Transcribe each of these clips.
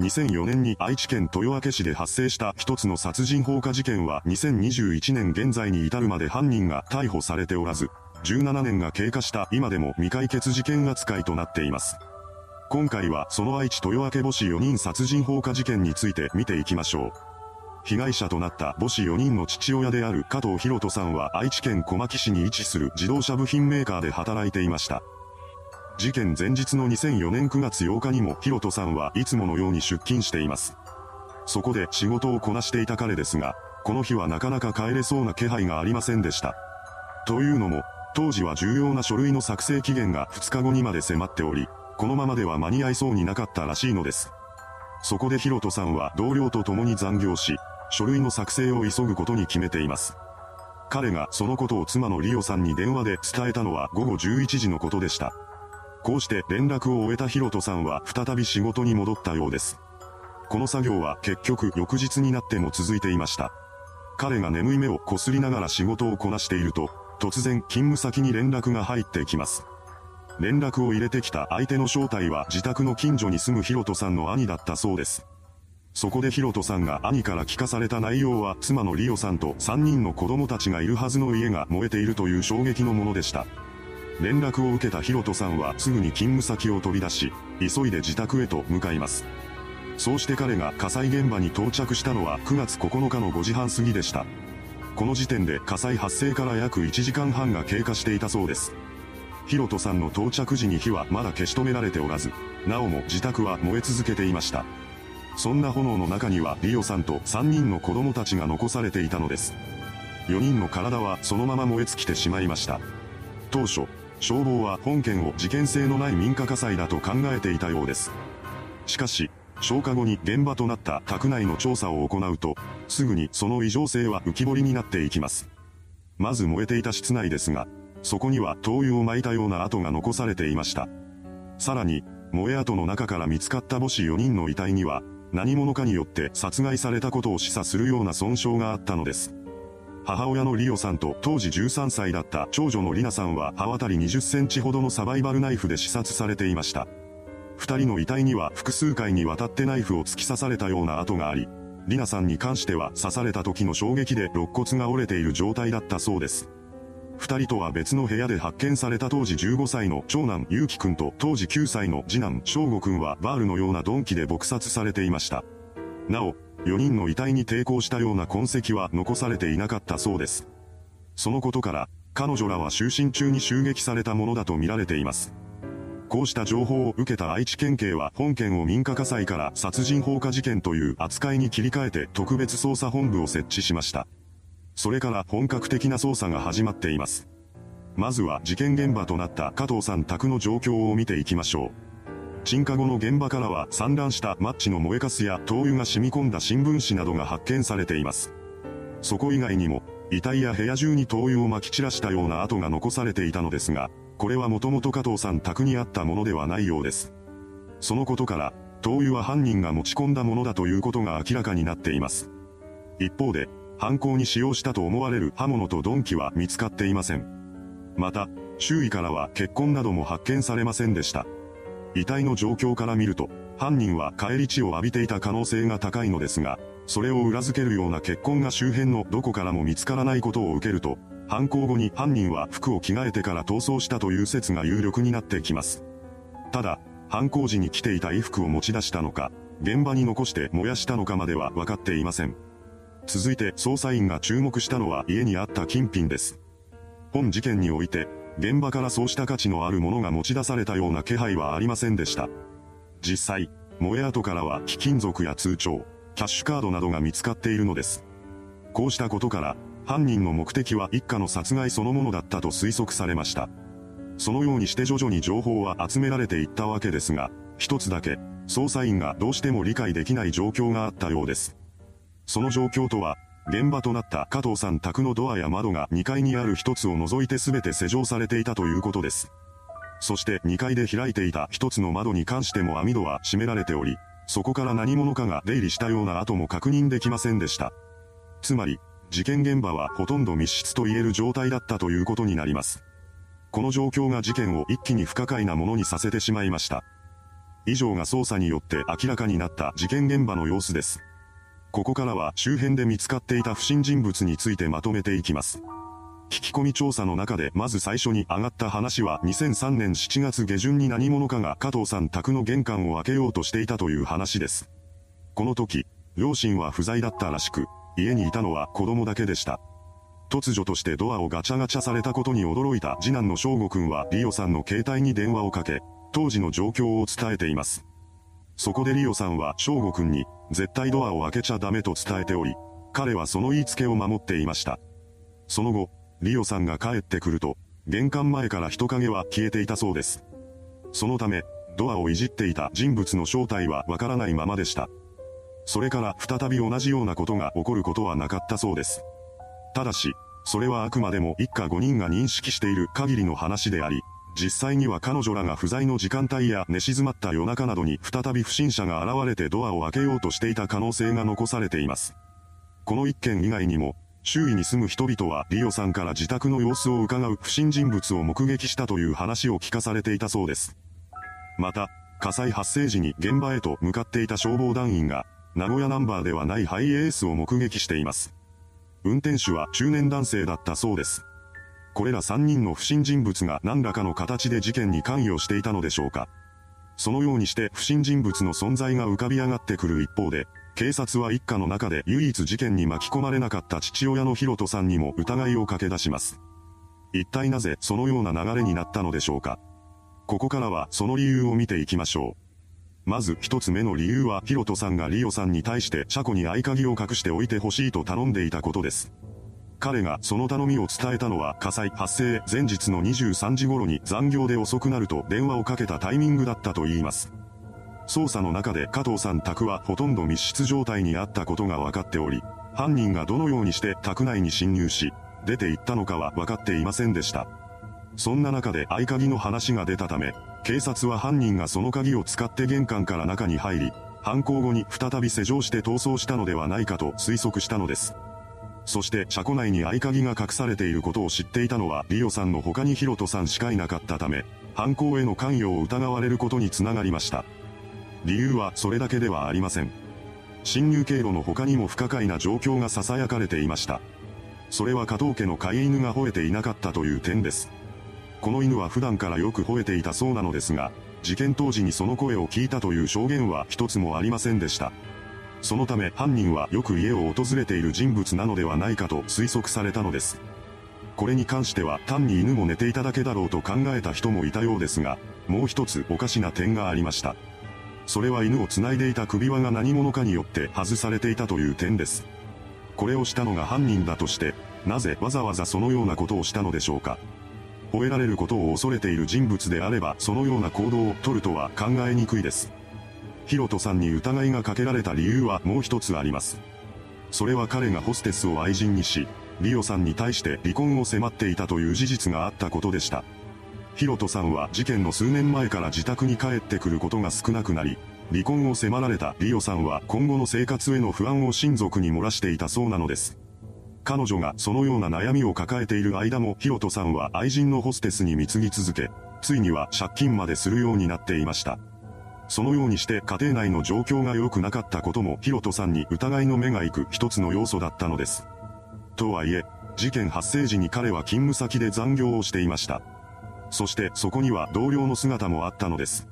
2004年に愛知県豊明市で発生した一つの殺人放火事件は2021年現在に至るまで犯人が逮捕されておらず、17年が経過した今でも未解決事件扱いとなっています。今回はその愛知豊明母子4人殺人放火事件について見ていきましょう。被害者となった母子4人の父親である加藤博人さんは愛知県小牧市に位置する自動車部品メーカーで働いていました。事件前日の2004年9月8日にもヒロトさんはいつものように出勤しています。そこで仕事をこなしていた彼ですが、この日はなかなか帰れそうな気配がありませんでした。というのも、当時は重要な書類の作成期限が2日後にまで迫っており、このままでは間に合いそうになかったらしいのです。そこでヒロトさんは同僚と共に残業し、書類の作成を急ぐことに決めています。彼がそのことを妻のリオさんに電話で伝えたのは午後11時のことでした。こうして連絡を終えたヒロトさんは再び仕事に戻ったようです。この作業は結局翌日になっても続いていました。彼が眠い目をこすりながら仕事をこなしていると、突然勤務先に連絡が入ってきます。連絡を入れてきた相手の正体は自宅の近所に住むヒロトさんの兄だったそうです。そこでヒロトさんが兄から聞かされた内容は妻のリオさんと3人の子供たちがいるはずの家が燃えているという衝撃のものでした。連絡を受けたヒロトさんはすぐに勤務先を飛び出し、急いで自宅へと向かいます。そうして彼が火災現場に到着したのは9月9日の5時半過ぎでした。この時点で火災発生から約1時間半が経過していたそうです。ヒロトさんの到着時に火はまだ消し止められておらず、なおも自宅は燃え続けていました。そんな炎の中にはリオさんと3人の子供たちが残されていたのです。4人の体はそのまま燃え尽きてしまいました。当初、消防は本件を事件性のない民家火災だと考えていたようです。しかし、消火後に現場となった宅内の調査を行うと、すぐにその異常性は浮き彫りになっていきます。まず燃えていた室内ですが、そこには灯油を撒いたような跡が残されていました。さらに、燃え跡の中から見つかった母子4人の遺体には、何者かによって殺害されたことを示唆するような損傷があったのです。母親のリオさんと当時13歳だった長女のリナさんは刃渡り20センチほどのサバイバルナイフで刺殺されていました。二人の遺体には複数回にわたってナイフを突き刺されたような跡があり、リナさんに関しては刺された時の衝撃で肋骨が折れている状態だったそうです。二人とは別の部屋で発見された当時15歳の長男ゆうきくんと当時9歳の次男翔吾くんはバールのような鈍器で撲殺されていました。なお、4人の遺体に抵抗したような痕跡は残されていなかったそうです。そのことから、彼女らは就寝中に襲撃されたものだと見られています。こうした情報を受けた愛知県警は本件を民家火災から殺人放火事件という扱いに切り替えて特別捜査本部を設置しました。それから本格的な捜査が始まっています。まずは事件現場となった加藤さん宅の状況を見ていきましょう。鎮火後の現場からは散乱したマッチの燃えかすや灯油が染み込んだ新聞紙などが発見されています。そこ以外にも、遺体や部屋中に灯油を撒き散らしたような跡が残されていたのですが、これはもともと加藤さん宅にあったものではないようです。そのことから、灯油は犯人が持ち込んだものだということが明らかになっています。一方で、犯行に使用したと思われる刃物と鈍器は見つかっていません。また、周囲からは血痕なども発見されませんでした。遺体の状況から見ると、犯人は帰り血を浴びていた可能性が高いのですが、それを裏付けるような血痕が周辺のどこからも見つからないことを受けると、犯行後に犯人は服を着替えてから逃走したという説が有力になってきます。ただ、犯行時に着ていた衣服を持ち出したのか、現場に残して燃やしたのかまでは分かっていません。続いて捜査員が注目したのは家にあった金品です。本事件において、現場からそうした価値のあるものが持ち出されたような気配はありませんでした。実際、燃え跡からは貴金属や通帳、キャッシュカードなどが見つかっているのです。こうしたことから、犯人の目的は一家の殺害そのものだったと推測されました。そのようにして徐々に情報は集められていったわけですが、一つだけ、捜査員がどうしても理解できない状況があったようです。その状況とは、現場となった加藤さん宅のドアや窓が2階にある一つを除いて全て施錠されていたということです。そして2階で開いていた一つの窓に関しても網戸は閉められており、そこから何者かが出入りしたような跡も確認できませんでした。つまり、事件現場はほとんど密室と言える状態だったということになります。この状況が事件を一気に不可解なものにさせてしまいました。以上が捜査によって明らかになった事件現場の様子です。ここからは周辺で見つかっていた不審人物についてまとめていきます。聞き込み調査の中でまず最初に上がった話は2003年7月下旬に何者かが加藤さん宅の玄関を開けようとしていたという話です。この時、両親は不在だったらしく、家にいたのは子供だけでした。突如としてドアをガチャガチャされたことに驚いた次男の翔吾くんはリオさんの携帯に電話をかけ、当時の状況を伝えています。そこでリオさんは翔吾くんに、絶対ドアを開けちゃダメと伝えており、彼はその言いつけを守っていました。その後、リオさんが帰ってくると、玄関前から人影は消えていたそうです。そのため、ドアをいじっていた人物の正体はわからないままでした。それから再び同じようなことが起こることはなかったそうです。ただし、それはあくまでも一家5人が認識している限りの話であり、実際には彼女らが不在の時間帯や寝静まった夜中などに再び不審者が現れてドアを開けようとしていた可能性が残されています。この一件以外にも、周囲に住む人々はリオさんから自宅の様子を伺う不審人物を目撃したという話を聞かされていたそうです。また、火災発生時に現場へと向かっていた消防団員が、名古屋ナンバーではないハイエースを目撃しています。運転手は中年男性だったそうです。これら3人の不審人物が何らかの形で事件に関与していたのでしょうか。そのようにして不審人物の存在が浮かび上がってくる一方で、警察は一家の中で唯一事件に巻き込まれなかった父親のヒロトさんにも疑いをかけ出します。一体なぜそのような流れになったのでしょうか。ここからはその理由を見ていきましょう。まず一つ目の理由はヒロトさんがリオさんに対して車庫に合鍵を隠しておいてほしいと頼んでいたことです。彼がその頼みを伝えたのは火災発生前日の23時頃に残業で遅くなると電話をかけたタイミングだったと言います。捜査の中で加藤さん宅はほとんど密室状態にあったことが分かっており、犯人がどのようにして宅内に侵入し、出て行ったのかは分かっていませんでした。そんな中で合鍵の話が出たため、警察は犯人がその鍵を使って玄関から中に入り、犯行後に再び施錠して逃走したのではないかと推測したのです。そして車庫内に合鍵が隠されていることを知っていたのはリオさんの他にヒロトさんしかいなかったため、犯行への関与を疑われることにつながりました。理由はそれだけではありません。侵入経路の他にも不可解な状況が囁かれていました。それは加藤家の飼い犬が吠えていなかったという点です。この犬は普段からよく吠えていたそうなのですが、事件当時にその声を聞いたという証言は一つもありませんでした。そのため犯人はよく家を訪れている人物なのではないかと推測されたのです。これに関しては単に犬も寝ていただけだろうと考えた人もいたようですが、もう一つおかしな点がありました。それは犬を繋いでいた首輪が何者かによって外されていたという点です。これをしたのが犯人だとして、なぜわざわざそのようなことをしたのでしょうか。吠えられることを恐れている人物であればそのような行動をとるとは考えにくいです。ヒロトさんに疑いがかけられた理由はもう一つあります。それは彼がホステスを愛人にし、リオさんに対して離婚を迫っていたという事実があったことでした。ヒロトさんは事件の数年前から自宅に帰ってくることが少なくなり、離婚を迫られたリオさんは今後の生活への不安を親族に漏らしていたそうなのです。彼女がそのような悩みを抱えている間もヒロトさんは愛人のホステスに貢ぎ続け、ついには借金までするようになっていました。そのようにして家庭内の状況が良くなかったこともヒロトさんに疑いの目が行く一つの要素だったのです。とはいえ、事件発生時に彼は勤務先で残業をしていました。そしてそこには同僚の姿もあったのです。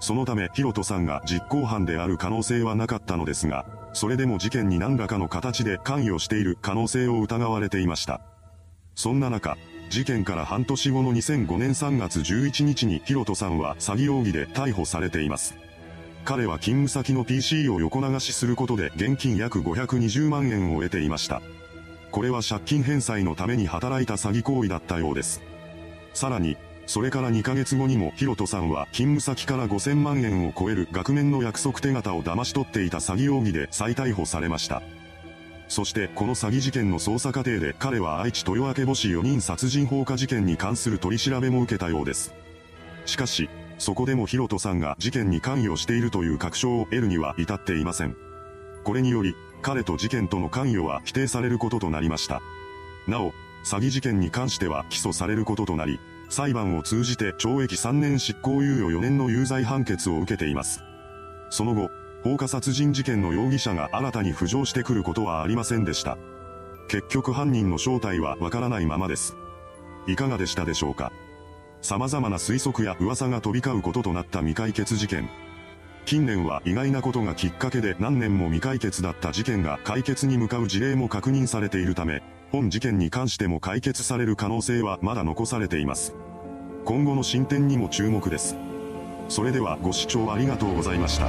そのためヒロトさんが実行犯である可能性はなかったのですが、それでも事件に何らかの形で関与している可能性を疑われていました。そんな中、事件から半年後の2005年3月11日にヒロトさんは詐欺容疑で逮捕されています。彼は勤務先の PC を横流しすることで現金約520万円を得ていました。これは借金返済のために働いた詐欺行為だったようです。さらに、それから2ヶ月後にもヒロトさんは勤務先から5000万円を超える額面の約束手形を騙し取っていた詐欺容疑で再逮捕されました。そしてこの詐欺事件の捜査過程で彼は愛知豊明母市4人殺人放火事件に関する取り調べも受けたようです。しかし、そこでもヒロトさんが事件に関与しているという確証を得るには至っていません。これにより、彼と事件との関与は否定されることとなりました。なお、詐欺事件に関しては起訴されることとなり、裁判を通じて懲役3年執行猶予4年の有罪判決を受けています。その後、放火殺人事件の容疑者が新たに浮上してくることはありませんでした。結局犯人の正体はわからないままです。いかがでしたでしょうか様々な推測や噂が飛び交うこととなった未解決事件。近年は意外なことがきっかけで何年も未解決だった事件が解決に向かう事例も確認されているため、本事件に関しても解決される可能性はまだ残されています。今後の進展にも注目です。それではご視聴ありがとうございました。